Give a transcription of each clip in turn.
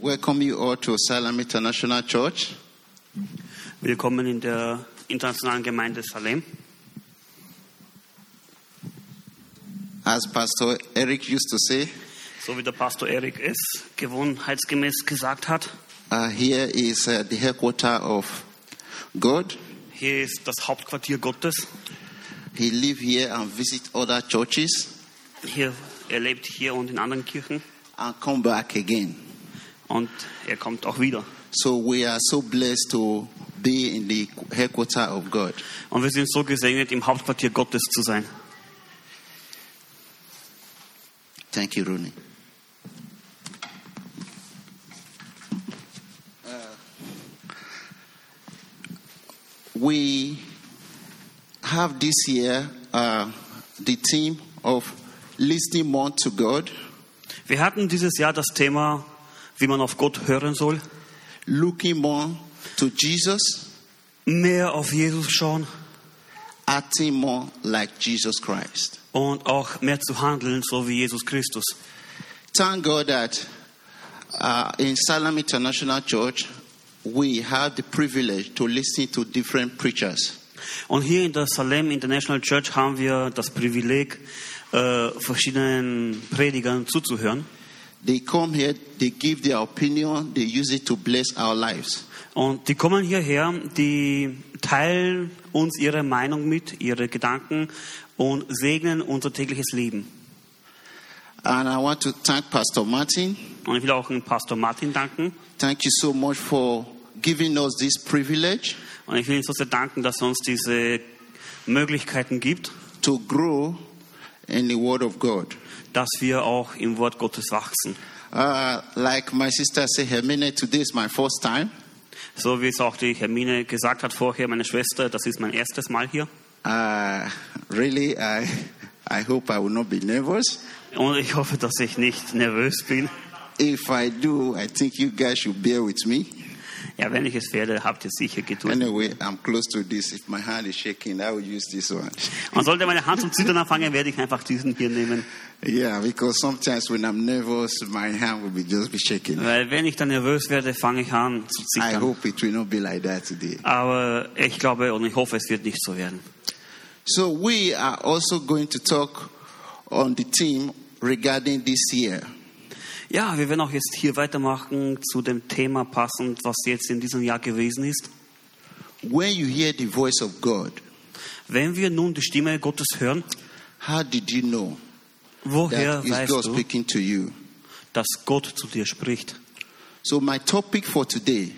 Welcome you all to Salem International Church. Willkommen in der internationalen Gemeinde Salem. As Pastor Eric used to say, So wie der Pastor Erik es gewohnheitsgemäß gesagt hat, uh, here is uh, the headquarter of God. hier ist das Hauptquartier Gottes. He live here and visit other churches Hier, er lebt hier und in anderen Kirchen and come back again. und er kommt auch wieder. So we are so blessed to be in the headquarter of God. Und wir sind so gesegnet, im Hauptquartier Gottes zu sein. Thank you, Rooney. we have this year uh, the theme of listening more to God, Wir hatten dieses Jahr das Thema, wie man auf Gott hören soll, looking more to Jesus, mehr auf Jesus schauen acting more like Jesus Christ. und auch mehr zu handeln, so wie Jesus Christus. Thank God that uh, in Salem International Church we have the privilege to listen to different preachers. Und hier in der Salem International Church haben wir das Privileg, äh, verschiedenen Predigern zuzuhören. They come here, they give their opinion, they use it to bless our lives. Und die kommen hierher, die teilen uns ihre Meinung mit, ihre Gedanken und segnen unser tägliches Leben. And I want to thank Pastor Martin. Und ich will auch Pastor Martin danken. Thank you so much for giving us this privilege Und ich will Ihnen so sehr danken, dass er uns diese Möglichkeiten gibt, to grow in the Word of God. dass wir auch im Wort Gottes wachsen. Uh, like my sister said, Hermine, today is my first time. So wie es auch die Hermine gesagt hat vorher, meine Schwester, das ist mein erstes Mal hier. Uh, really, I, I hope I will not be nervous. Und ich hoffe, dass ich nicht nervös bin. If I do, I think you guys should bear with me. Ja, wenn ich es werde, habt ihr sicher Geduld. Anyway, I'm close to this. If my hand is shaking, I will use this one. Und sollte meine Hand zum Zittern anfangen, werde ich einfach diesen hier nehmen. Yeah, because sometimes when I'm nervous, my hand will be just be shaking. Weil wenn ich dann nervös werde, fange ich an zu I zittern. hope it will not be like that today. Aber ich glaube und ich hoffe, es wird nicht so werden. So we are also going to talk on the theme regarding this year. Ja, wir werden auch jetzt hier weitermachen zu dem Thema passend, was jetzt in diesem Jahr gewesen ist. When you hear the voice of God, Wenn wir nun die Stimme Gottes hören, how did you know woher weißt God du, speaking to you? dass Gott zu dir spricht? So my topic for today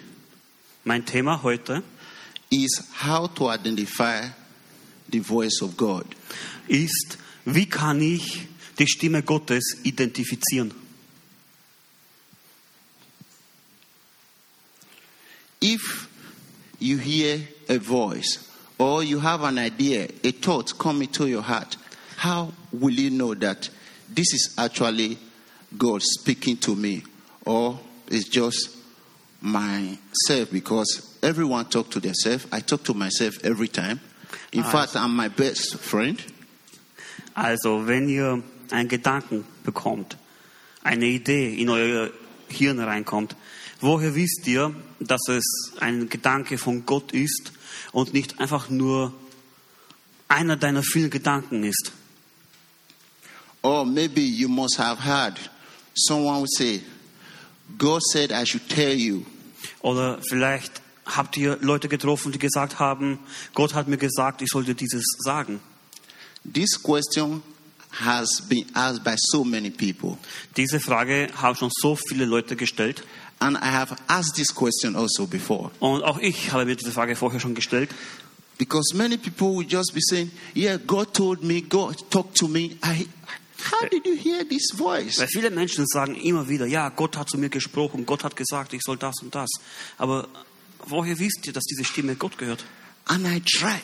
Mein Thema heute is how to identify the voice of God. ist, wie kann ich die Stimme Gottes identifizieren? If you hear a voice or you have an idea, a thought come into your heart, how will you know that this is actually God speaking to me or it's just myself because everyone talk to themselves. I talk to myself every time. In Ah, fact, I'm my best friend. Also, wenn ihr einen Gedanken bekommt, eine Idee in euer Hirn reinkommt, woher wisst ihr, dass es ein Gedanke von Gott ist und nicht einfach nur einer deiner vielen Gedanken ist? Or maybe you must have heard someone say, God said I should tell you. Oder vielleicht habt ihr Leute getroffen, die gesagt haben, Gott hat mir gesagt, ich sollte dieses sagen. This question has been asked by so many people. Diese Frage haben schon so viele Leute gestellt. And I have asked this question also before. Und auch ich habe mir diese Frage vorher schon gestellt. Because many people will just be saying, Yeah, God told me, God talked to me. I, how did you hear this voice? Weil viele Menschen sagen immer wieder, ja, Gott hat zu mir gesprochen, Gott hat gesagt, ich soll das und das. Aber woher wisst ihr, dass diese Stimme Gott gehört? And I tried,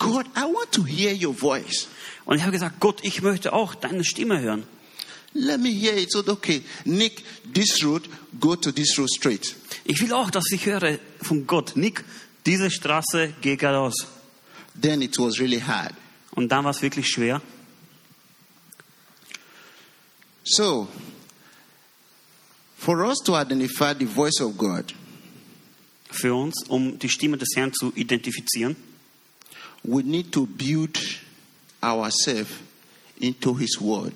God, I want to hear your voice. Und ich habe gesagt, Gott, ich möchte auch deine Stimme hören. Let me hear it. So, okay, Nick, this road, go to this road straight. Ich will auch, dass ich höre von Gott, Nick, diese Straße, geh geradeaus. Then it was really hard. Und dann war es wirklich schwer. So, for us to identify the voice of God, Für uns, um die Stimme des Herrn zu identifizieren, we need to build ourselves into His Word.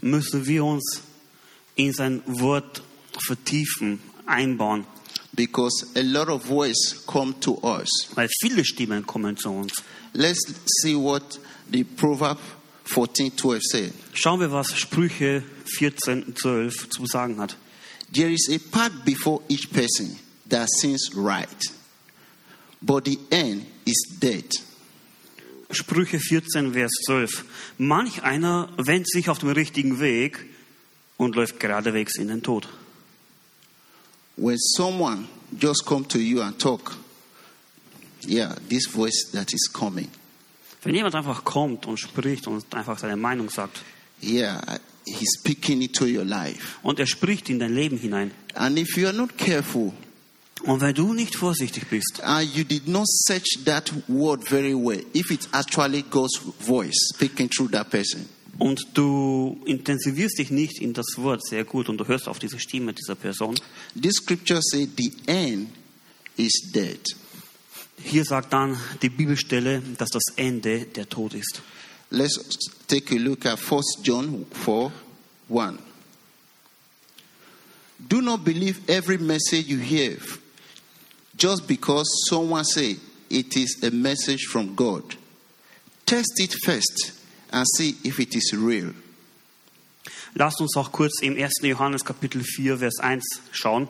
Müssen wir uns in sein Wort vertiefen, einbauen, Because a lot of voice come to us. weil viele Stimmen kommen zu uns. Let's see what the Proverb 14:12 says. Schauen wir, was Sprüche 14, 12 zu sagen hat. There is a path before each person that seems right, but the end is death. Sprüche 14, Vers 12. Manch einer wendet sich auf dem richtigen Weg und läuft geradewegs in den Tod. When someone just come to you and talk, yeah, this voice that is coming, Wenn jemand einfach kommt und spricht und einfach seine Meinung sagt yeah, he's speaking into your life. und er spricht in dein Leben hinein And if you are not careful und wenn du nicht vorsichtig bist and you did not search that word very well, if it's actually God's voice speaking through that person, und du intensivierst dich nicht in das Wort sehr gut und du hörst auf diese Stimme dieser Person, this scripture says the end is dead. hier sagt dann die Bibelstelle, dass das Ende der Tod ist. Let's take a look at 1 John 4 1. Do not believe every message you hear just because someone say it is a message from God. Test it first and see if it is real. Lasst uns auch kurz im 1. Johannes Kapitel 4, Vers 1 schauen.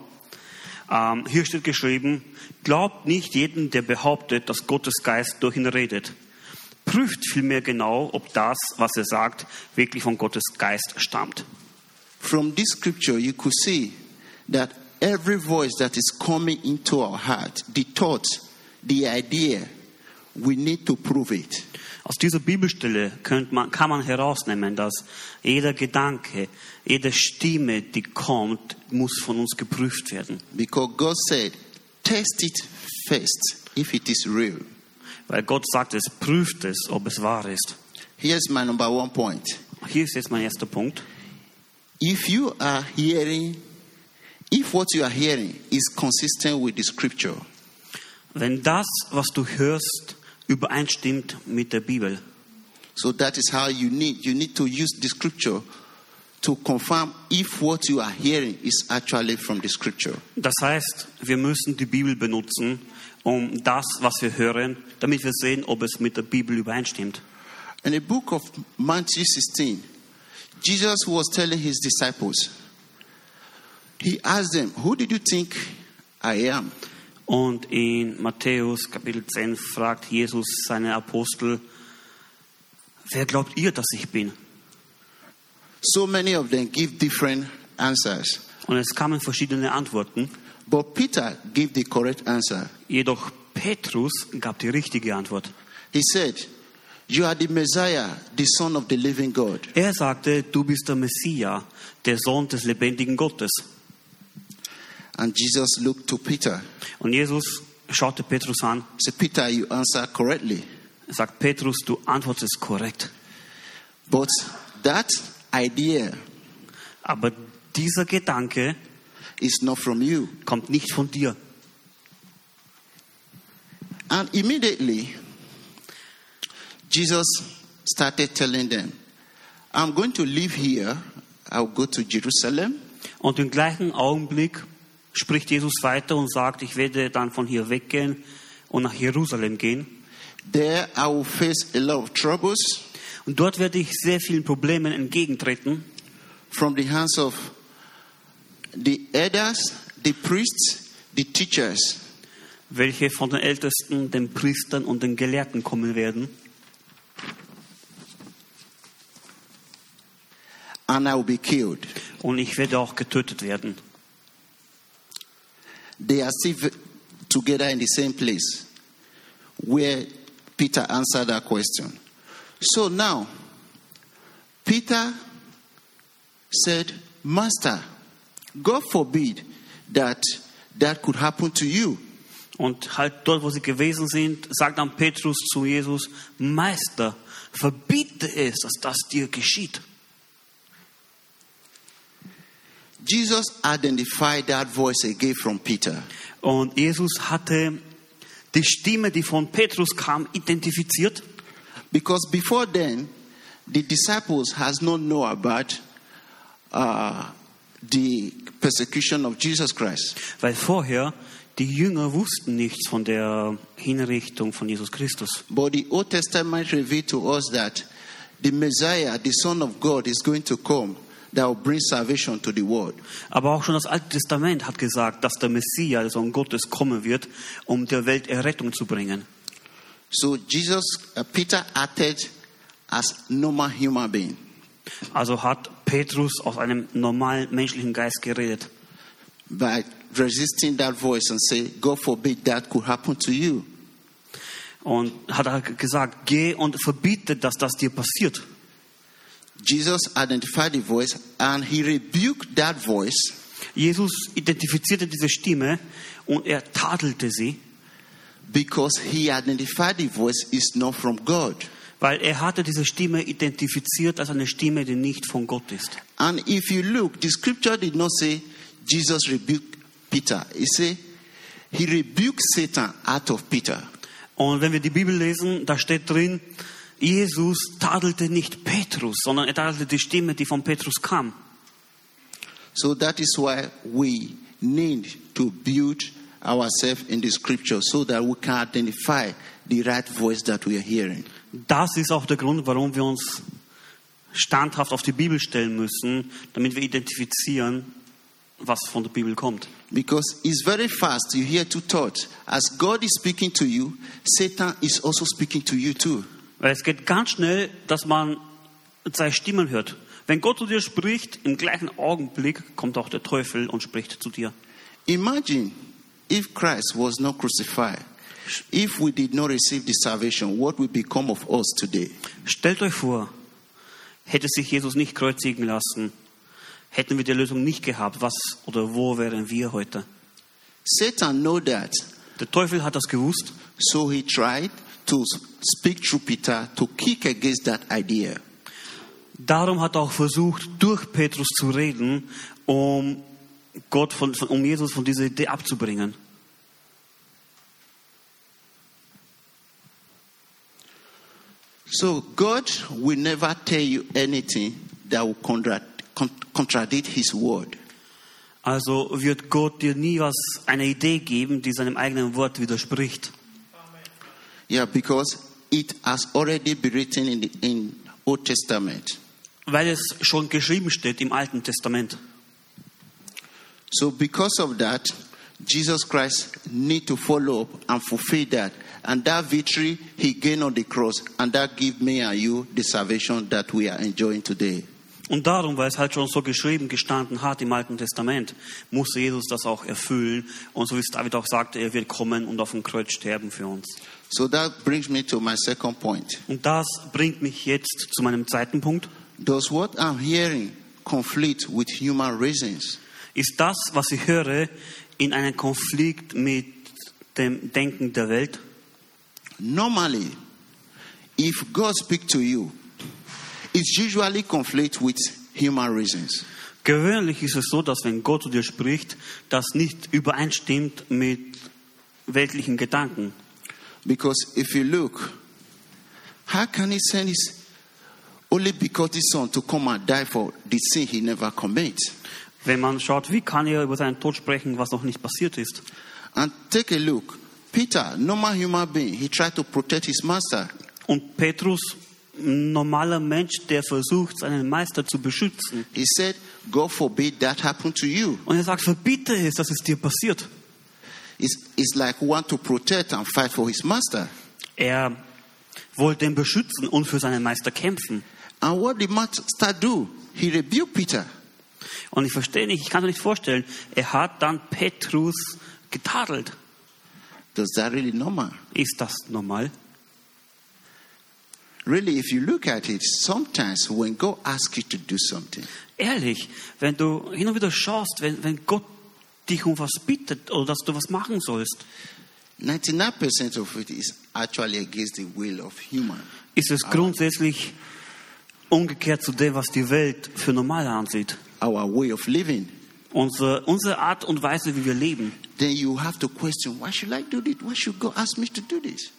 Ähm, hier steht geschrieben, glaubt nicht jeden, der behauptet, dass Gottes Geist durch ihn redet. Prüft vielmehr genau, ob das, was er sagt, wirklich von Gottes Geist stammt. From this scripture, you could see that every voice that is coming into our heart, the thought, the idea, we need to prove it. Aus dieser Bibelstelle man, kann man herausnehmen, dass jeder Gedanke, jede Stimme, die kommt, muss von uns geprüft werden. Because God said, test it first if it is real. Weil Gott sagt es, prüft es, ob es wahr ist. Here's my number one point. Hier ist jetzt mein erster Punkt. If you are hearing, if what you are hearing is consistent with the scripture, Wenn das, was du hörst, übereinstimmt mit der Bibel, so that is how you need, you need to use the scripture to confirm if what you are hearing is actually from the scripture. das heißt, wir müssen die Bibel benutzen, um das, was wir hören, damit wir sehen, ob es mit der Bibel übereinstimmt. In the book of Matthew 16, Jesus was telling his disciples, he asked them, Who did you think I am? Und in Matthäus Kapitel 10 fragt Jesus seine Apostel, wer glaubt ihr, dass ich bin? So many of them give different answers. Und es kamen verschiedene Antworten, But Peter gave the correct answer. jedoch Petrus gab die richtige Antwort. He said, You are the Messiah, the Son of the living God. Er sagte, du bist der Messias, der Sohn des lebendigen Gottes. And Jesus looked to Peter. Und Jesus schaute Petrus an, said, Peter, you answer correctly. Er sagt Petrus, du antwortest korrekt. But that idea Aber dieser Gedanke is not from you. kommt nicht von dir. And immediately, Jesus started telling them, I'm going to leave here. I'll go to Jerusalem. Und im gleichen Augenblick spricht Jesus weiter und sagt, ich werde dann von hier weggehen und nach Jerusalem gehen. There I will face a lot of troubles Und dort werde ich sehr vielen Problemen entgegentreten from the hands of the elders, the priests, the teachers. welche von den Ältesten, den Priestern und den Gelehrten kommen werden. And I will be killed. Und ich werde auch getötet werden. They are still together in the same place where Peter answered that question. So now, Peter said, Master, God forbid that that could happen to you. Und halt dort, wo sie gewesen sind, sagt dann Petrus zu Jesus, Meister, verbiete es, dass das dir geschieht. Jesus identified that voice again from Peter. Und Jesus hatte die Stimme, die von Petrus kam, identifiziert. Because before then, the disciples has not known about uh, the persecution of Jesus Christ. Weil vorher die Jünger wussten nichts von der Hinrichtung von Jesus Christus. But the Old Testament revealed to us that the Messiah, the Son of God, is going to come that will bring salvation to the world. Aber auch schon das Alte Testament hat gesagt, dass der Messias, der Sohn Gottes, kommen wird, um der Welt Errettung zu bringen. So Jesus, uh, Peter acted as normal human being. Also hat Petrus aus einem normalen menschlichen Geist geredet. by resisting that voice and say, God forbid that could happen to you. Und hat er gesagt, geh und verbiete, dass das dir passiert. Jesus identified the voice and he rebuked that voice Jesus identifizierte diese Stimme und er tadelte sie, because he identified the voice is not from God. weil er hatte diese Stimme identifiziert als eine Stimme, die nicht von Gott ist. And if you look, the scripture did not say Jesus rebuked Peter. It said he rebuked Satan out of Peter. Und wenn wir die Bibel lesen, da steht drin, Jesus tadelte nicht Petrus, sondern er tadelte die Stimme, die von Petrus kam. So that is why we need to build ourselves in the scripture so that we can identify the right voice that we are hearing. Das ist auch der Grund, warum wir uns standhaft auf die Bibel stellen müssen, damit wir identifizieren, was von der Bibel kommt. Because it's very fast. You hear two thoughts. As God is speaking to you, Satan is also speaking to you too. Weil es geht ganz schnell, dass man zwei Stimmen hört. Wenn Gott zu dir spricht, im gleichen Augenblick kommt auch der Teufel und spricht zu dir. Imagine if Christ was not crucified, if we did not receive the salvation, what would become of us today? Stellt euch vor, hätte sich Jesus nicht kreuzigen lassen, hätten wir die Lösung nicht gehabt, was oder wo wären wir heute? Satan know that, Der Teufel hat das gewusst so he tried to speak through Peter to kick against that idea. Darum hat er auch versucht, durch Petrus zu reden, um Gott von, von, um Jesus von dieser Idee abzubringen. So God will never tell you anything that will contra- con- contradict His word. Also wird Gott dir nie was, eine Idee geben, die seinem eigenen Wort widerspricht. Yeah, because it has already been written in the in Old Testament. Weil es schon geschrieben steht im Alten Testament. So because of that, Jesus Christ need to follow up and fulfill that. And that victory he gained on the cross, and that give me and you the salvation that we are enjoying today. Und darum, weil es halt schon so geschrieben gestanden hat im Alten Testament, musste Jesus das auch erfüllen. Und so wie es David auch sagte, er wird kommen und auf dem Kreuz sterben für uns. So that brings me to my second point. Und das bringt mich jetzt zu meinem zweiten Punkt. Does what I'm hearing conflict with human reasons? Ist das, was ich höre, in einen Konflikt mit dem Denken der Welt? Normally, if God speaks to you, it's usually conflict with human reasons. Gewöhnlich ist es so, dass wenn Gott zu dir spricht, das nicht übereinstimmt mit weltlichen Gedanken. Because if you look, how can he send his only begotten son to come and die for the sin he never commits? Wenn man schaut, wie kann er über seinen Tod sprechen, was noch nicht passiert ist? And take a look. Peter, normal human being, he tried to protect his master. Und Petrus, normaler Mensch, der versucht, seinen Meister zu beschützen. He said, God forbid that happen to you. Und er sagt, verbiete es, dass es dir passiert. It's, it's like want to protect and fight for his master. Er wollte ihn beschützen und für seinen Meister kämpfen. And what did master do? He rebuked Peter. Und ich verstehe nicht, ich kann mir nicht vorstellen, er hat dann Petrus getadelt. Does that really normal? Ist das normal? Really, if you look at it, sometimes when God asks you to do something, Ehrlich, wenn du hin und wieder schaust, wenn, wenn Gott dich um was bittet oder dass du was machen sollst, 99% of it is actually against the will of human. ist es grundsätzlich umgekehrt zu dem, was die Welt für normal ansieht. Our way of living. Unsere, unsere Art und Weise, wie wir leben. then you have to question why should I do this? Why should God ask me to do this?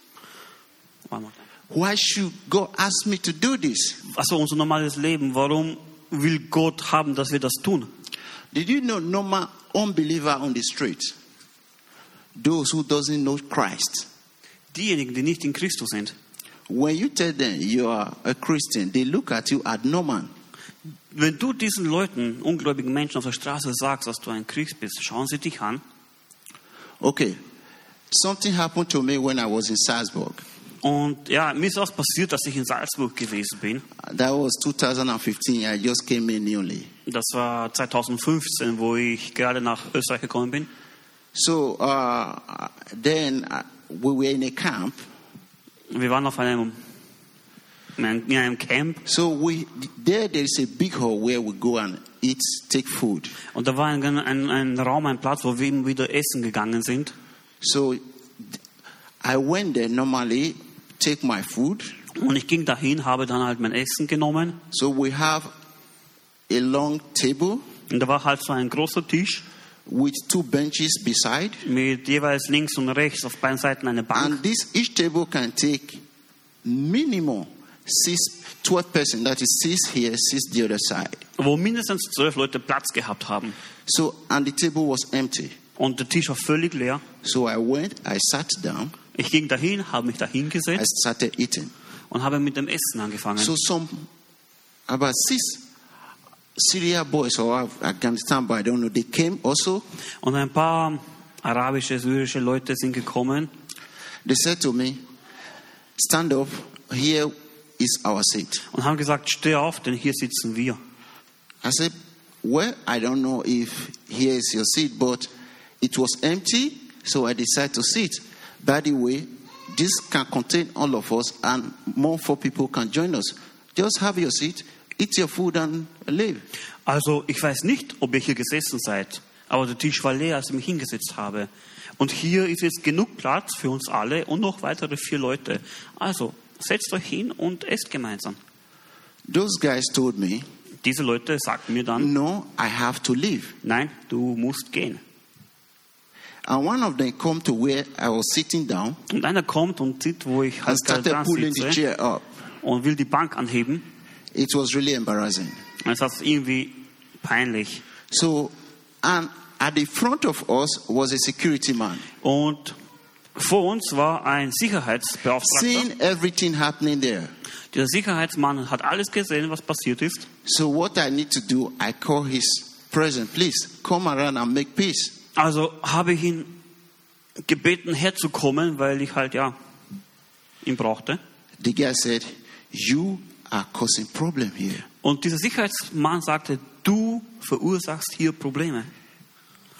Why should God ask me to do this? Also unser normales Leben. Warum will Gott haben, dass wir das tun? Did you know normal unbeliever on the street? Those who doesn't know Christ. Diejenigen, die nicht in Christus sind. When you tell them you are a Christian, they look at you as normal. Wenn du diesen Leuten, ungläubigen Menschen auf der Straße sagst, dass du ein Christ bist, schauen sie dich an. Okay. Something happened to me when I was in Salzburg. Und ja, mir ist auch passiert, dass ich in Salzburg gewesen bin. That was 2015. I just came in newly. Das war 2015, wo ich gerade nach Österreich gekommen bin. So uh, then uh, we were in a camp. Wir waren auf einem, in einem Camp So we there there is a big hall where we go and eat, take food. und da war ein, ein, ein Raum, ein Platz, wo wir eben wieder essen gegangen sind. So I went there normally, take my food. Und ich ging dahin, habe dann halt mein Essen genommen. So we have a long table Und da war halt so ein großer Tisch with two benches beside, mit jeweils links und rechts auf beiden Seiten eine Bank. and this each table can take minimum six, 12 person. That is six here, six the other side. wo mindestens zwölf Leute Platz gehabt haben. So and the table was empty. Und der Tisch war völlig leer. So I went, I sat down, Ich ging dahin, habe mich da I hingesetzt started eating. und habe mit dem Essen angefangen. So some about six Syria boys or Afghanistan boys, I don't know, they came also. Und ein paar arabische, syrische Leute sind gekommen They said to me, Stand up, here is our seat. und haben gesagt, steh auf, denn hier sitzen wir. I said, Well, I don't know if here is your seat, but it was empty, so I decided to sit. By the way, this can contain all of us, and more four people can join us. Just have your seat, eat your food, and leave. Also, ich weiß nicht, ob ihr hier gesessen seid, aber der Tisch war leer, als ich mich hingesetzt habe. Und hier ist jetzt genug Platz für uns alle und noch weitere vier Leute. Also, setzt euch hin und esst gemeinsam. Those guys told me, Diese Leute sagten mir dann, No, I have to leave. nein, du musst gehen. Und einer kommt und sieht, wo ich halt dran sitze chair up. und will die Bank anheben. It was really embarrassing. Es ist irgendwie peinlich. So, and at the front of us was a security man. Und vor uns war ein Sicherheitsbeauftragter. Seeing everything happening there. Dieser Sicherheitsmann hat alles gesehen, was passiert ist. So, what I need to do, I call his present, please come around and make peace. Also habe ich ihn gebeten, herzukommen, weil ich halt ja ihn brauchte. The guy said, You are causing problem here. Und dieser Sicherheitsmann sagte, du verursachst hier Probleme.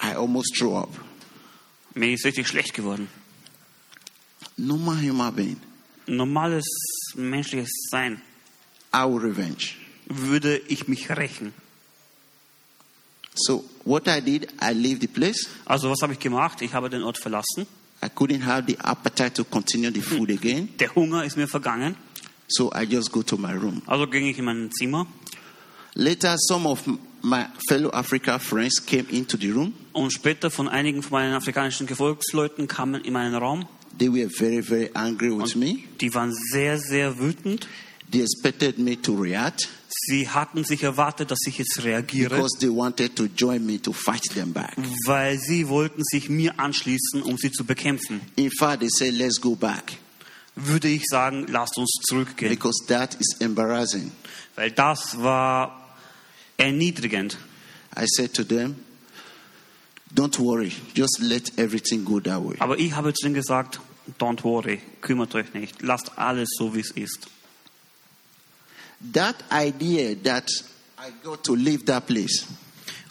I almost threw up. Mir ist richtig schlecht geworden. Normal human being. Normales menschliches Sein will revenge. würde ich mich rächen. So, what I did, I leave the place. Also was habe ich gemacht? Ich habe den Ort verlassen. I couldn't have the appetite to continue the food again. Der Hunger ist mir vergangen. So I just go to my room. Also ging ich in mein Zimmer. Later, some of my fellow Africa friends came into the room. Und später von einigen von meinen afrikanischen Gefolgsleuten kamen in meinen Raum. They were very, very angry with me. Die waren sehr, sehr wütend. They expected me to react Sie hatten sich erwartet, dass ich jetzt reagiere, because they wanted to join me to fight them back. weil sie wollten sich mir anschließen, um sie zu bekämpfen. In fact, they said, let's go back Würde ich sagen, lasst uns zurückgehen, because that is embarrassing. weil das war erniedrigend. I said to them, don't worry, just let everything go that way. Aber ich habe zu ihnen gesagt, don't worry, kümmert euch nicht, lasst alles so, wie es ist. That idea that I got to leave that place,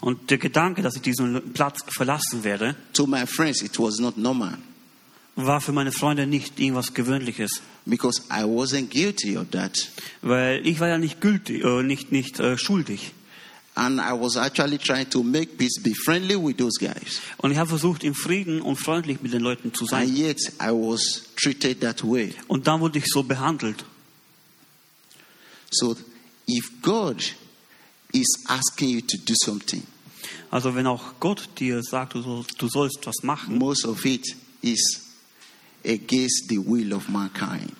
Und der Gedanke, dass ich diesen Platz verlassen werde, to my friends, it was not normal war für meine Freunde nicht irgendwas Gewöhnliches. because I wasn't guilty of that. Weil ich war ja nicht gültig, äh, nicht, nicht äh, schuldig. And I was actually trying to make peace, be friendly with those guys. Und ich habe versucht, im Frieden und freundlich mit den Leuten zu And sein. yet I was treated that way. Und dann wurde ich so behandelt. So if God is asking you to do something, Also wenn auch Gott dir sagt, du sollst, du sollst was machen, most of it is against the will of mankind.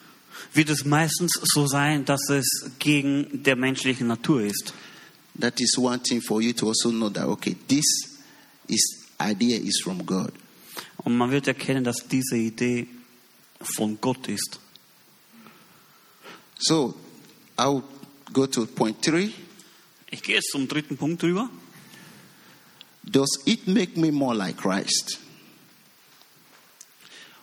wird es meistens so sein, dass es gegen der menschlichen Natur ist. That is one thing for you to also know that okay, this is idea is from God. Und man wird erkennen, dass diese Idee von Gott ist. So I'll go to point three. Ich gehe jetzt zum dritten Punkt. Does it make me more like Christ?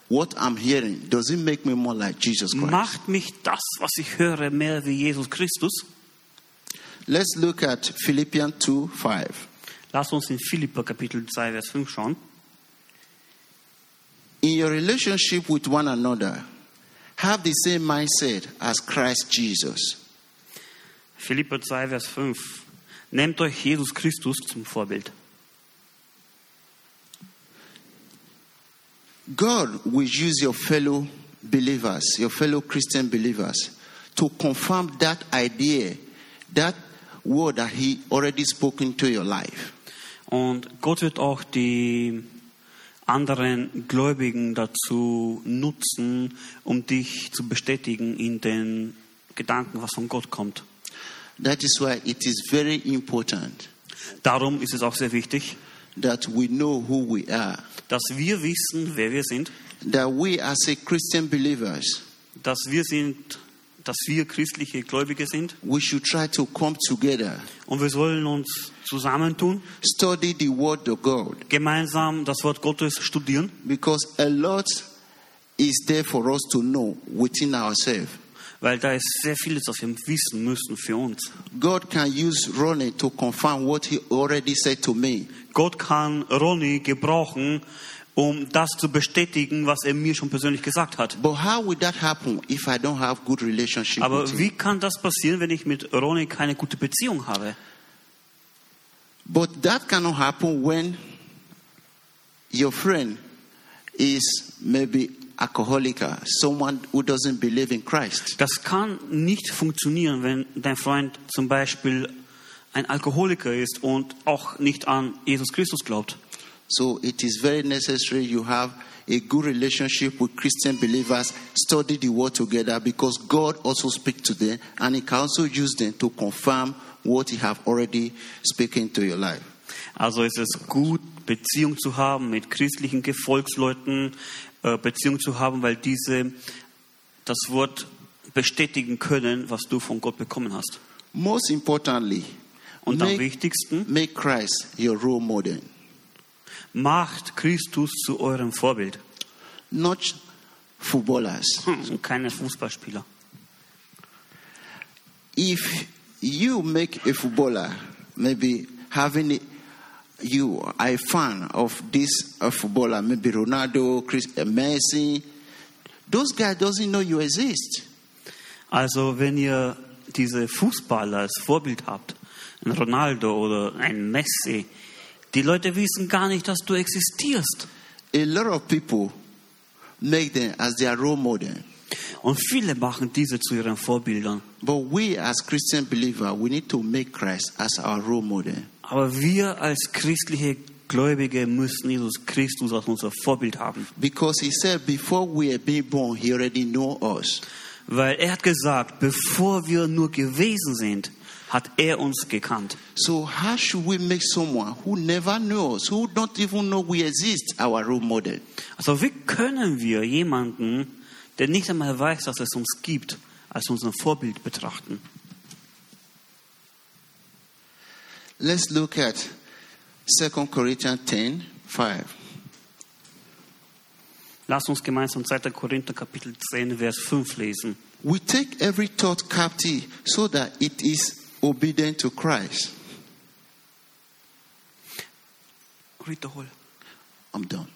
What I'm hearing, does it make me more like Jesus Christ? Macht mich das, was ich höre, mehr wie Jesus Christus? Let's look at Philippians 2 5. Lass uns in Philipper Kapitel 2, Vers 5 schauen. In your relationship with one another, have the same mindset as Christ Jesus. Philipper 2, Vers 5. Nehmt euch Jesus Christus zum Vorbild. God will use your fellow believers, your fellow Christian believers, to confirm that idea, that word that He already spoken to your life. Und Gott wird auch die anderen Gläubigen dazu nutzen, um dich zu bestätigen in den Gedanken, was von Gott kommt. That is why it is very important Darum ist es auch sehr wichtig, that we know who we are, dass wir wissen, wer wir sind, that we as a Christian believers, dass wir sind, dass wir christliche Gläubige sind. we should try to come together, und wir sollen uns zusammentun, study the word of God, gemeinsam das Wort Gottes studieren, because a lot is there for us to know within ourselves. Weil da ist sehr vieles, was wir wissen müssen für uns. God can use Ronnie to confirm what he already said to me. Gott kann Ronny gebrauchen, um das zu bestätigen, was er mir schon persönlich gesagt hat. But how will that happen if I don't have good relationship with Aber wie kann das passieren, wenn ich mit Ronny keine gute Beziehung habe? But that cannot happen when your friend is maybe alcoholic, someone who doesn't believe in Christ. Das kann nicht funktionieren, wenn dein Freund zum Beispiel ein Alkoholiker ist und auch nicht an Jesus Christus glaubt. So it is very necessary you have a good relationship with Christian believers, study the word together because God also speaks to them and he can also use them to confirm what he have already spoken to your life. Also ist es gut, Beziehung zu haben mit christlichen Gefolgsleuten, Beziehung zu haben, weil diese das Wort bestätigen können, was du von Gott bekommen hast. Most importantly, Und am make, wichtigsten, make Christ your role model. macht Christus zu eurem Vorbild. not footballers. Hm, keine Fußballspieler. If you make a footballer, maybe having a, you are a fan of this uh, footballer, maybe Ronaldo, Chris, uh, Messi, those guys doesn't know you exist. Also wenn ihr diese Fußballer als Vorbild habt, ein Ronaldo oder ein Messi, die Leute wissen gar nicht, dass du existierst. A lot of people make them as their role model. Und viele machen diese zu ihren Vorbildern. But we as Christian believers, we need to make Christ as our role model. Aber wir als christliche Gläubige müssen Jesus Christus als unser Vorbild haben. Because he said before we are being born, he already know us. Weil er hat gesagt, bevor wir nur gewesen sind, hat er uns gekannt. So how should we make someone who never knows, who don't even know we exist, our role model? Also wie können wir jemanden, der nicht einmal weiß, dass es uns gibt, als unser Vorbild betrachten? Let's look at 2 Corinthians 10, 5. Lass uns gemeinsam 2. Korinther Kapitel 10, Vers 5 lesen. We take every thought captive so that it is obedient to Christ. Wiederhol. I'm done.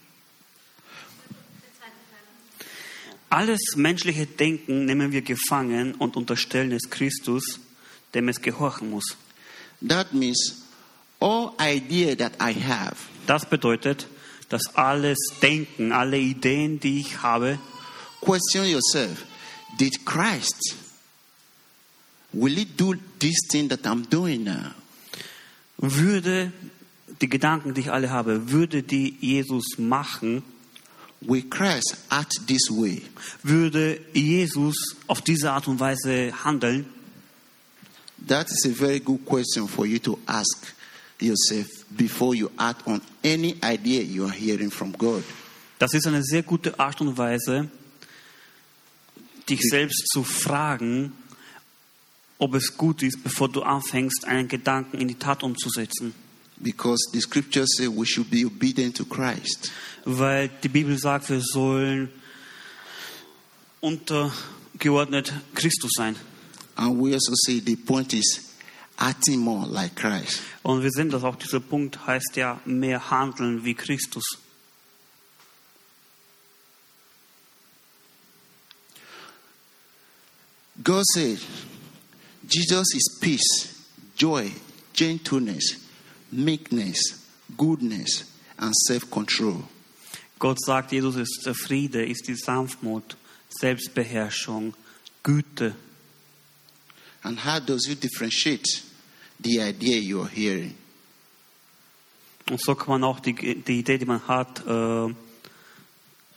Alles menschliche Denken nehmen wir gefangen und unterstellen es Christus, dem es gehorchen muss. That means all idea that I have, Das bedeutet, dass alles Denken, alle Ideen, die ich habe, question yourself, did Christ will he do this thing that I'm doing now? würde die Gedanken, die ich alle habe, würde die Jesus machen, will Christ act this way? würde Jesus auf diese Art und Weise handeln? That is a very good question for you to ask yourself before you act on any idea you are hearing from God. Das ist eine sehr gute Art und Weise, dich selbst zu fragen, ob es gut ist, bevor du anfängst, einen Gedanken in die Tat umzusetzen. Because the scriptures say we should be obedient to Christ. Weil die Bibel sagt, wir sollen untergeordnet Christus sein. And we also say the point is acting more like Christ. Und wir sehen, dass auch dieser Punkt heißt ja mehr handeln wie Christus. God said, Jesus is peace, joy, gentleness, meekness, goodness, and self control. Gott sagt, Jesus ist Friede, ist die Sanftmut, Selbstbeherrschung, Güte. And how does you differentiate the idea you are hearing? Und so kann man auch die, die Idee, die man hat, äh,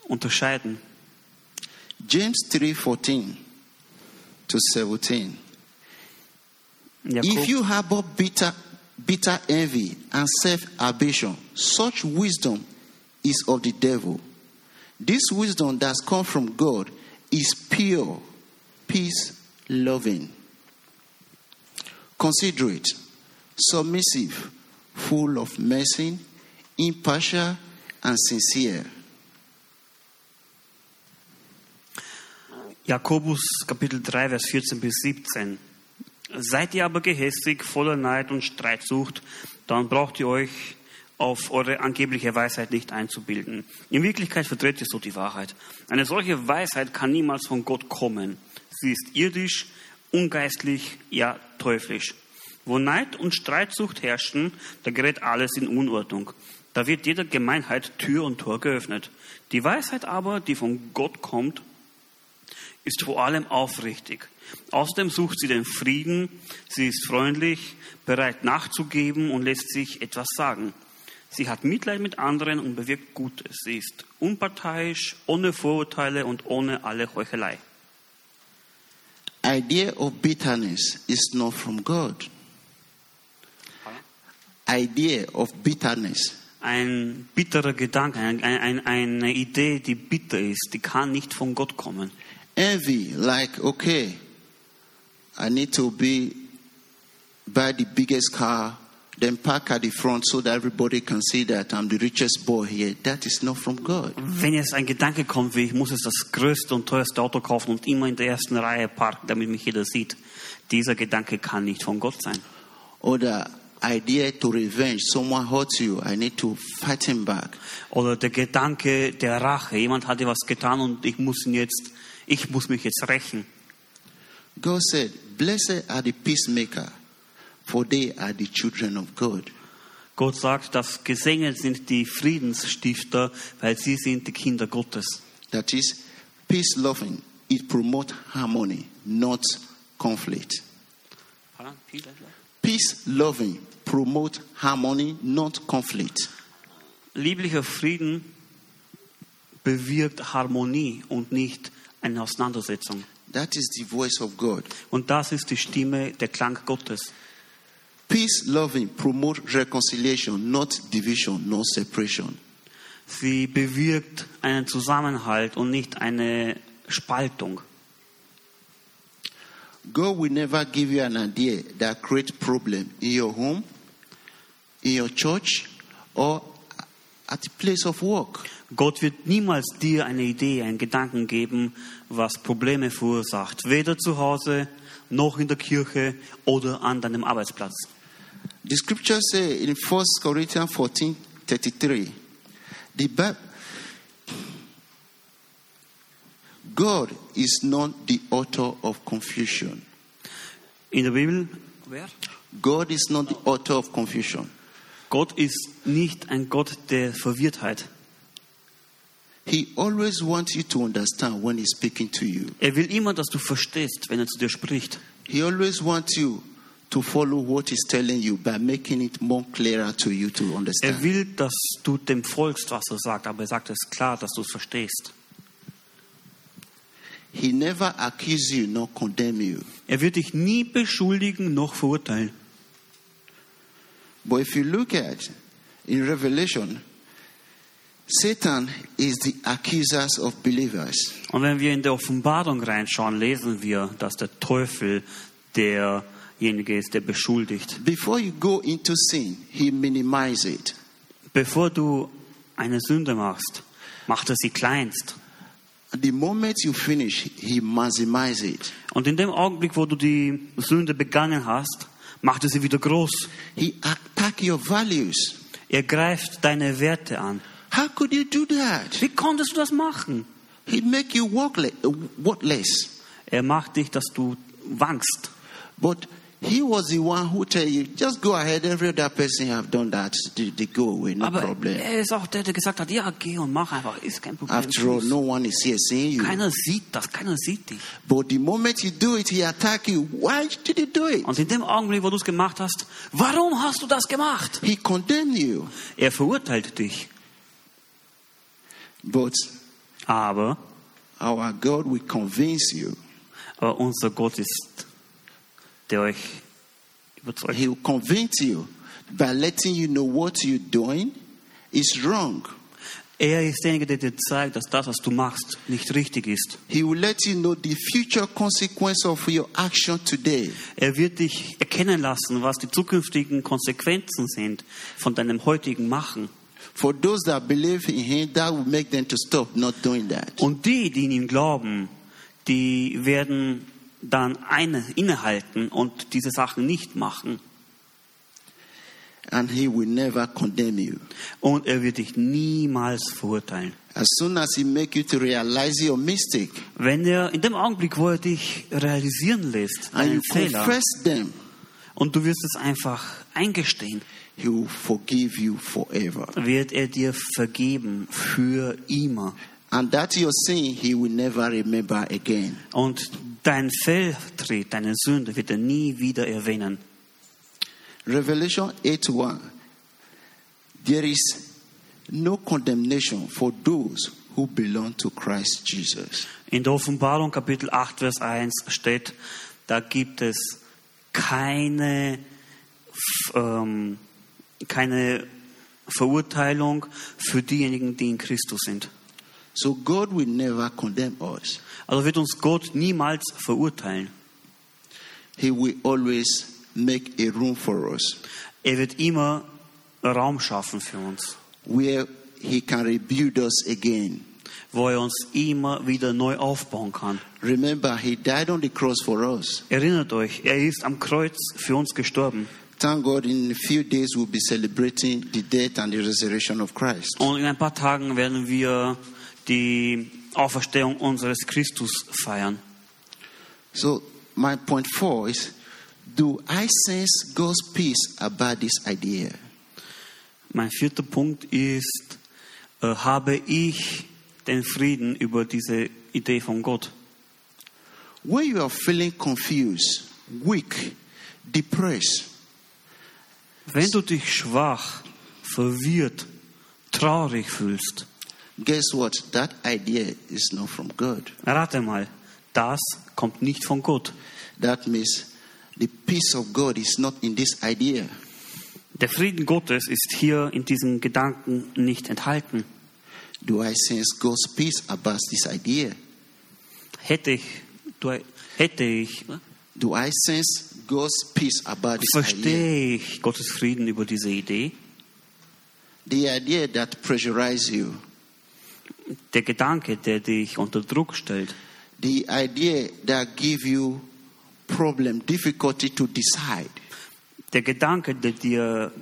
unterscheiden. James 3:14 to 17. If Jakob, you harbor bitter, bitter envy and self-ambition, such wisdom is of the devil. This wisdom that's come from God is pure, peace-loving, considerate, submissive, full of mercy, impartial, and sincere. Jakobus Kapitel 3, Vers 14 bis 17. Seid ihr aber gehässig, voller Neid und Streitsucht, dann braucht ihr euch auf eure angebliche Weisheit nicht einzubilden. In Wirklichkeit vertritt ihr so die Wahrheit. Eine solche Weisheit kann niemals von Gott kommen. Sie ist irdisch, ungeistlich, ja teuflisch. Wo Neid und Streitsucht herrschen, da gerät alles in Unordnung. Da wird jeder Gemeinheit Tür und Tor geöffnet. Die Weisheit aber, die von Gott kommt, ist vor allem aufrichtig. Außerdem sucht sie den Frieden, sie ist freundlich, bereit nachzugeben und lässt sich etwas sagen. Sie hat Mitleid mit anderen und bewirkt Gutes. Sie ist unparteiisch, ohne Vorurteile und ohne alle Heuchelei. Idea of bitterness is not from God. Idea of bitterness Ein bitterer Gedanke, ein, ein, eine Idee, die bitter ist, die kann nicht von Gott kommen. envy like okay i need to be buy the biggest car then park at the front so that everybody can see that i'm the richest boy here that is not from god Wenn jetzt ein Gedanke kommt, wie ich muss jetzt das größte und teuerste Auto kaufen und immer in der ersten Reihe parken, damit mich jeder sieht, dieser Gedanke kann nicht von Gott sein. the idea to revenge someone hurts you i need to fight him back Oder der Gedanke der Rache. Jemand hat dir was getan und ich muss ihn jetzt, ich muss mich jetzt rächen. god said blessed are the peacemaker for they are the children of god Gott sagt, dass gesegnet sind die Friedensstifter, weil sie sind die Kinder Gottes. that is peace loving it promotes harmony not conflict peace loving promote harmony not conflict Lieblicher Frieden bewirkt Harmonie und nicht eine Auseinandersetzung. that is the voice of god Und das ist die Stimme, der Klang Gottes. Peace loving promote reconciliation not division not separation Sie bewirkt einen Zusammenhalt und nicht eine Spaltung. god will never give you an idea that creates problem in your home in your church or at the place of work Gott wird niemals dir eine Idee, einen Gedanken geben, was Probleme verursacht. Weder zu Hause, noch in der Kirche oder an deinem Arbeitsplatz. The scripture say in 1 Corinthians 14 33, the Bible, God is not the author of confusion. In der Bibel, wer? God is not the author of confusion. Gott ist nicht ein Gott der Verwirrtheit. He always wants you to understand when He's speaking to you. Er will immer, dass du verstehst, wenn er zu dir spricht. He always wants you to follow what he's telling you by making it more clearer to you to Er understand. will, dass du dem folgst, was er sagt, aber er sagt es klar, dass du es verstehst. He never accuse you nor condemn you. Er wird dich nie beschuldigen noch verurteilen. But if you look at in Revelation, Satan is the accusers of believers. Und wenn wir in der Offenbarung reinschauen, lesen wir, dass der Teufel derjenige ist, der beschuldigt. Before you go into sin, he minimizes it. Bevor du eine Sünde machst, macht er sie kleinst. The moment you finish, he maximizes it. Und in dem Augenblick, wo du die Sünde begangen hast, macht er sie wieder groß. He attack your values. Er greift deine Werte an. How could you do that? Wie konntest du das machen? He make you worthless. Er macht dich, dass du wankst. But he was the one who tell you, just go ahead. Every other person have done that. They, they go away, no Aber problem. er ist auch der, der gesagt hat, ja, geh und mach einfach, ist kein Problem. After all, no one is here seeing you. Keiner sieht das, keiner sieht dich. But the moment you do it, he attack you. Why did you do it? Und in dem Augenblick, wo du es gemacht hast, warum hast du das gemacht? He condemn you. Er verurteilt dich. But Aber, our God will convince you. aber unser Gott ist, der euch überzeugt. He will convince you by letting you know what you're doing is wrong. Er ist derjenige, der dir zeigt, dass das, was du machst, nicht richtig ist. He will let you know the future consequence of your action today. Er wird dich erkennen lassen, was die zukünftigen Konsequenzen sind von deinem heutigen Machen. For those that believe in Him, that will make them to stop not doing that. Und die, die in ihn glauben, die werden dann eine, innehalten und diese Sachen nicht machen. And He will never condemn you. Und er wird dich niemals verurteilen. As soon as He make you to realize your mistake Wenn er in dem Augenblick, wo er dich realisieren lässt, and you einen Fehler, confess them, und du wirst es einfach eingestehen, He will forgive you forever. wird er dir vergeben für immer. And that your sin, He will never remember again. Und dein Fehltritt, deine Sünde wird er nie wieder erwähnen. Revelation 8 1. There is no condemnation for those who belong to Christ Jesus. In der Offenbarung Kapitel 8, Vers 1 steht, da gibt es keine, ähm, keine Verurteilung für diejenigen, die in Christus sind. So God will never condemn us. Also wird uns Gott niemals verurteilen. He will always make a room for us Er wird immer Raum schaffen für uns, where He can rebuild us again. wo er uns immer wieder neu aufbauen kann. Remember, He died on the cross for us. Erinnert euch, er ist am Kreuz für uns gestorben. Thank God, in a few days we'll be celebrating the death and the resurrection of Christ. Und in ein paar Tagen werden wir die Auferstehung unseres Christus feiern. So, my point four is do I sense God's peace about this idea? Mein vierter Punkt ist, äh, habe ich den Frieden über diese Idee von Gott? When you are feeling confused, weak, depressed, Wenn du dich schwach, verwirrt, traurig fühlst, guess what? That idea is not from God. rate mal, das kommt nicht von Gott. That means the peace of God is not in this idea. Der Frieden Gottes ist hier in diesem Gedanken nicht enthalten. Do I sense God's peace about this idea? Hätte ich, du, hätte ich, ne? Do I sense God's peace about this idea? verstehe ich Gottes Frieden über diese Idee? The idea that pressurizes you, Der Gedanke, der dich unter Druck stellt, the idea that give you problem, difficulty to decide. der Gedanke, der dir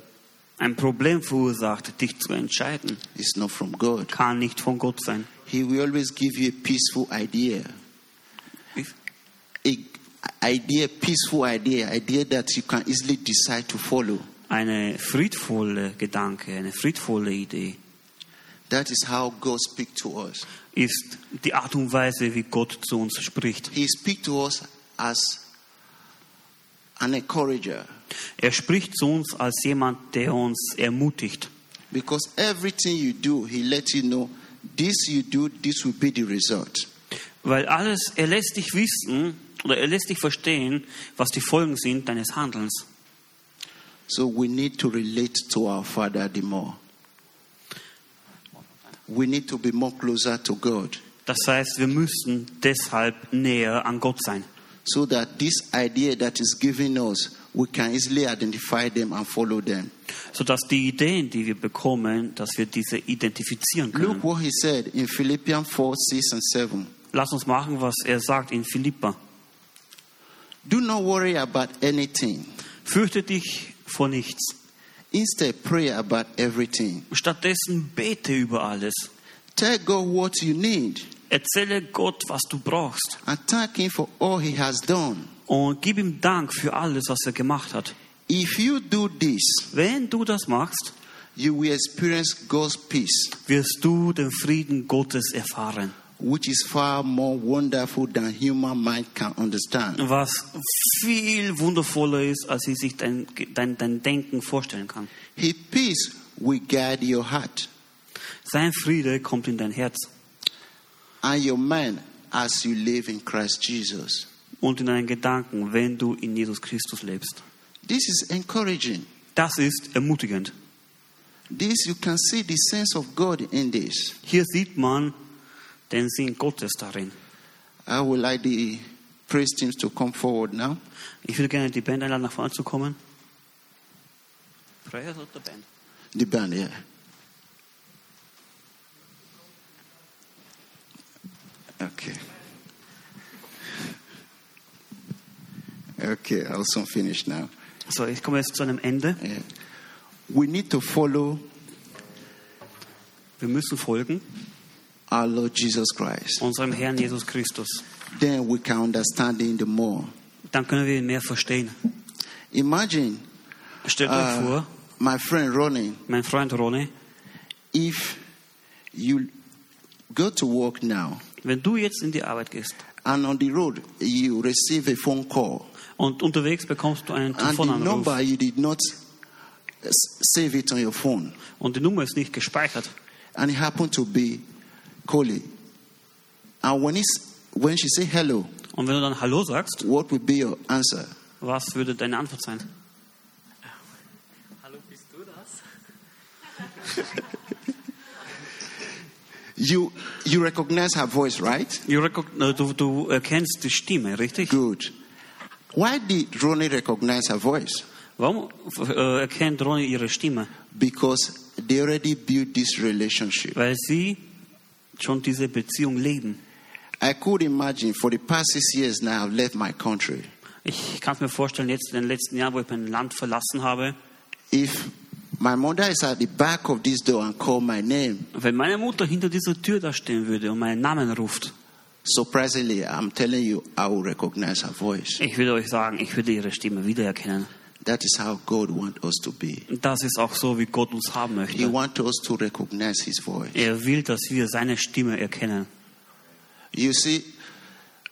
ein Problem verursacht, dich zu entscheiden, It's not from God. kann nicht von Gott sein. He will always give you a peaceful idea. A idea, peaceful idea, idea that you can easily decide to follow. Eine friedvolle Gedanke, eine friedvolle Idee That is how God speaks to us. ist die Art und Weise, wie Gott zu uns spricht. He speaks to us as an encourager Er spricht zu uns als jemand, der uns ermutigt. because everything you do, He lets you know this you do, this will be the result. Weil alles, er lässt dich wissen oder er lässt dich verstehen, was die Folgen sind deines Handelns. So we need to relate to our Father the more. We need to be more closer to God Das heißt, wir müssen deshalb näher an Gott sein, so that this idea that is given us, we can easily identify them and follow them. sodass die Ideen, die wir bekommen, dass wir diese identifizieren können. Look what he said in Philippians 4 6 and 7. Lass uns machen, was er sagt in Philippa. Do not worry about anything. Fürchte dich vor nichts. Instead, pray about everything. Stattdessen bete über alles. Tell God what you need Erzähle Gott, was du brauchst. and thank Him for all He has done. Und gib ihm Dank für alles, was er gemacht hat. If you do this, Wenn du das machst, you will experience God's peace, wirst du den Frieden Gottes erfahren. Which is far more wonderful than human mind can understand. Was viel wundervoller ist, als sie sich dein, dein, dein Denken vorstellen kann. His peace will guide your heart Sein Friede kommt in dein Herz and your mind as you live in Christ Jesus. und in deinen Gedanken, wenn du in Jesus Christus lebst. This is encouraging. Das ist ermutigend. This you can see the sense of God in this. Hier sieht man den Sinn Gottes darin. I would like the praise teams to come forward now. Ich würde gerne die Band einladen, nach vorne zu kommen. Prayers oder Band? The band, yeah. Okay. Okay, I'll soon finish now. So, ich komme jetzt zu einem Ende. Yeah. We need to follow Wir müssen folgen our Lord Jesus Christ. unserem Herrn Jesus Christus. Then we can understand Him the more. Dann können wir ihn mehr verstehen. Imagine Stellt euch uh, vor, my friend Ronnie, mein Freund Ronny, if you go to work now wenn du jetzt in die Arbeit gehst and on the road you receive a phone call und unterwegs bekommst du einen and the Telefonanruf number you did not save it on your phone und die Nummer ist nicht gespeichert and it happened to be Coley. And when it's when she say hello, und wenn du dann Hallo sagst, what would be your answer? was würde deine Antwort sein? Hallo, bist du das? You you recognize her voice, right? You recog- äh, Du, du erkennst die Stimme, richtig? Good. Why did Ronnie recognize her voice? Warum äh, erkennt Ronny ihre Stimme? Because they already built this relationship. Weil sie schon diese Beziehung leben. I could imagine for the past six years now I've left my country. Ich kann es mir vorstellen, jetzt in den letzten Jahren, wo ich mein Land verlassen habe, If my mother is at the back of this door and call my name, wenn meine Mutter hinter dieser Tür da stehen würde und meinen Namen ruft, surprisingly, I'm telling you, I will recognize her voice. ich würde euch sagen, ich würde ihre Stimme wiedererkennen. That is how God wants us to be. Das ist auch so, wie Gott uns haben He möchte. wants us to recognize His voice. Er will, dass wir seine Stimme erkennen. You see,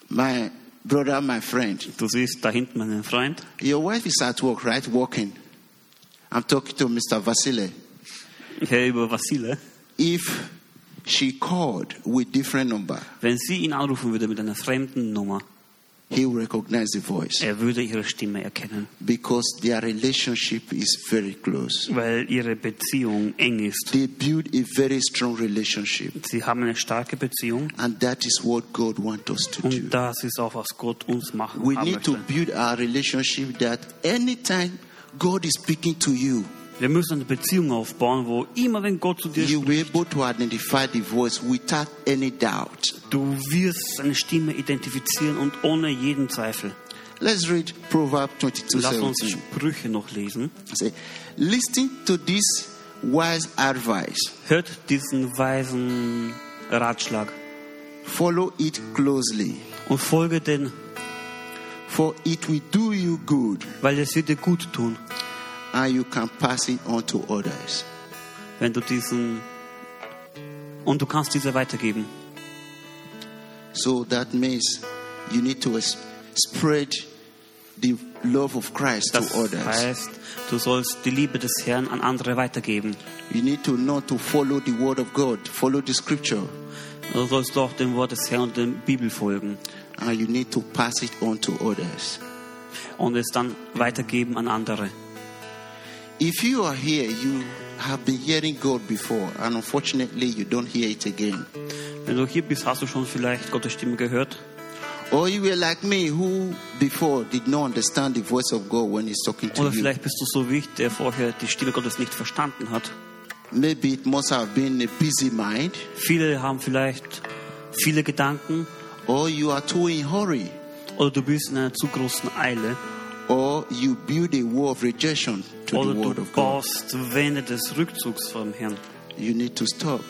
my brother, my friend, Du siehst da hinten meinen Freund. your wife is at work, right? Working. I'm talking to Mr. Vasile. Höre über Vasile. If she called with different number, Wenn sie ihn anrufen würde mit einer fremden Nummer, he will recognize the voice er würde ihre Stimme erkennen. because their relationship is very close. Weil ihre Beziehung eng ist. They build a very strong relationship, Sie haben eine starke Beziehung. and that is what God wants us to do. Und das ist auch, was Gott uns machen We need to möchte. build our relationship that anytime God is speaking to you, Wir müssen eine Beziehung aufbauen, wo immer, wenn Gott zu dir you spricht, will be able to identify the voice without any doubt. du wirst seine Stimme identifizieren und ohne jeden Zweifel. Let's read Proverbs 22 Lass uns 17. Sprüche noch lesen. Say, Listen to this wise advice, Hört diesen weisen Ratschlag follow it closely, und folge den, for it will do you good, weil es wird dir gut tun, and you can pass it on to others. wenn du diesen und du kannst diese weitergeben. So that means you need to spread the love of Christ Das to others. heißt, du sollst die Liebe des Herrn an andere weitergeben. You need to know to follow the word of God, follow the scripture, Du sollst auch dem Wort des Herrn und der Bibel folgen and you need to pass it on to others. und es dann weitergeben an andere. If you are here, you have been hearing God before, and unfortunately, you don't hear it again. Wenn du hier bist, hast du schon vielleicht Gottes Stimme gehört. Or you were like me, who before did not understand the voice of God when He's talking to Oder vielleicht bist du so wie ich, der vorher die Stimme Gottes nicht verstanden hat. Maybe it must have been a busy mind, Viele haben vielleicht viele Gedanken or you are too in hurry, oder du bist in einer zu großen Eile or you build a wall of rejection to oder the word of God. Wände des Rückzugs vom Herrn. You need to stop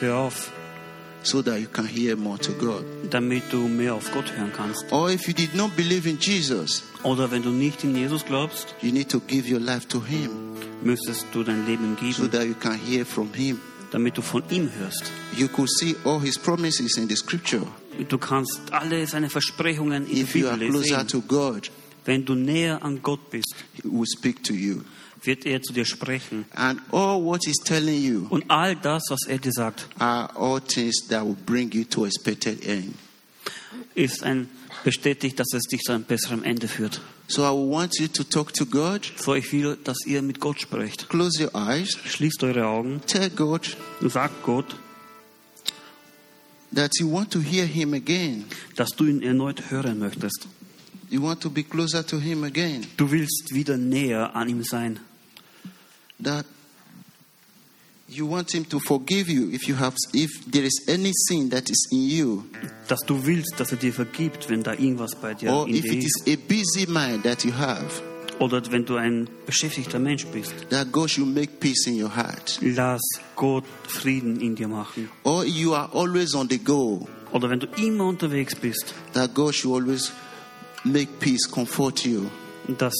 Hör auf, so that you can hear more to God. damit du mehr auf Gott hören kannst. Or if you did not believe in Jesus, Oder wenn du nicht in Jesus glaubst, you need to give your life to Him müsstest du dein Leben geben. so that you can hear from Him. damit du von ihm hörst. You could see all His promises in the scripture. Du kannst alle seine Versprechungen in der If you are closer sehen. to God, Wenn du näher an Gott bist, He will speak to you. wird er zu dir sprechen. And all what He's telling you Und all das, was er dir sagt, are all things that will bring you to expected end. ist ein bestätigt, dass es dich zu einem besseren Ende führt. So I want you to talk to God. So ich will, dass ihr mit Gott sprecht. Close your eyes. Schließt eure Augen Tell God und sagt Gott, that you want to hear Him again. dass du ihn erneut hören möchtest. You want to be closer to Him again. Du willst wieder näher an ihm sein. That you want Him to forgive you if you have if there is any sin that is in you, Dass du willst, dass er dir vergibt, wenn da irgendwas bei dir or in if dir it ist. is a busy mind that you have. Oder wenn du ein beschäftigter Mensch bist. That God should make peace in your heart. Lass Gott Frieden in dir machen. Or you are always on the go. Oder wenn du immer unterwegs bist, That God should always make peace, comfort you, dass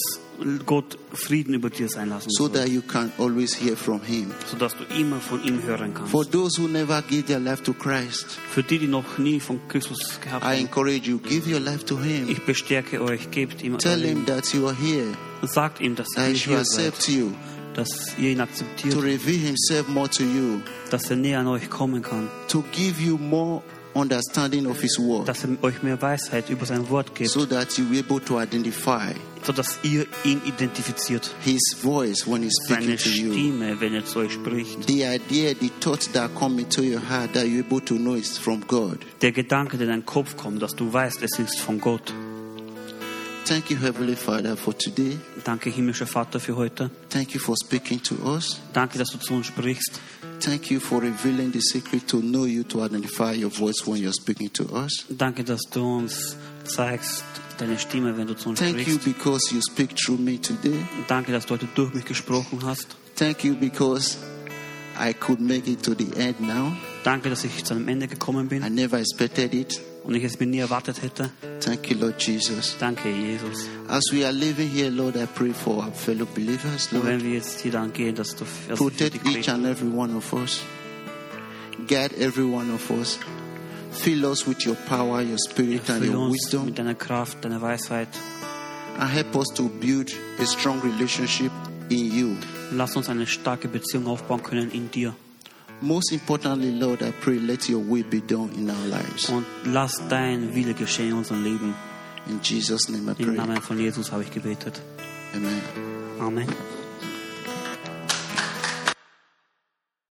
Gott Frieden über dir sein lassen so soll, that you can always hear from Him. sodass du immer von ihm hören kannst. For those who never give their life to Christ, Für die, die noch nie von Christus gehabt I haben, encourage you, give your life to Him. ich bestärke euch, gebt ihm Tell Him that you are here, Sagt ihm, dass ihr should hier seid, you, dass ihr ihn to akzeptiert, reveal Himself more to you, dass er näher an euch kommen kann, to give you more understanding of His word, dass er euch mehr Weisheit über sein Wort gibt, so that you are able to identify sodass ihr ihn identifiziert. His voice when He's speaking Seine to you. Stimme, wenn er zu euch spricht. The idea, the thoughts that come into your heart that you're able to know is from God. Der Gedanke, der in deinen Kopf kommt, dass du weißt, es ist von Gott. Thank you, Heavenly Father, for today. Danke, himmlischer Vater, für heute. Thank you for speaking to us. Danke, dass du zu uns sprichst. Thank you for revealing the secret to know you, to identify your voice when you're speaking to us. Danke, dass du uns zeigst deine Stimme, wenn du zu uns Thank you sprichst. because you speak through me today. Danke, dass du heute durch mich gesprochen hast. Thank you because I could make it to the end now. Danke, dass ich zu einem Ende gekommen I bin never expected it. Und ich es mir nie erwartet hätte. Thank you, Lord Jesus. Danke, Jesus. As we are living here, Lord, I pray for our fellow believers, Und wenn Lord. wir jetzt hier dann gehen, dass du dass für Protect each and every one of us. Guide every one of us. Fill us with your power, your spirit, and your wisdom. mit deiner Kraft, deiner Weisheit. And help us to build a strong relationship in you. Lass uns eine starke Beziehung aufbauen können in dir. Most importantly, Lord, I pray let your will be done in our lives. Und lass dein Wille geschehen in unserem Leben. In Jesus' name I Im pray. Namen von Jesus habe ich gebetet. Amen. Amen.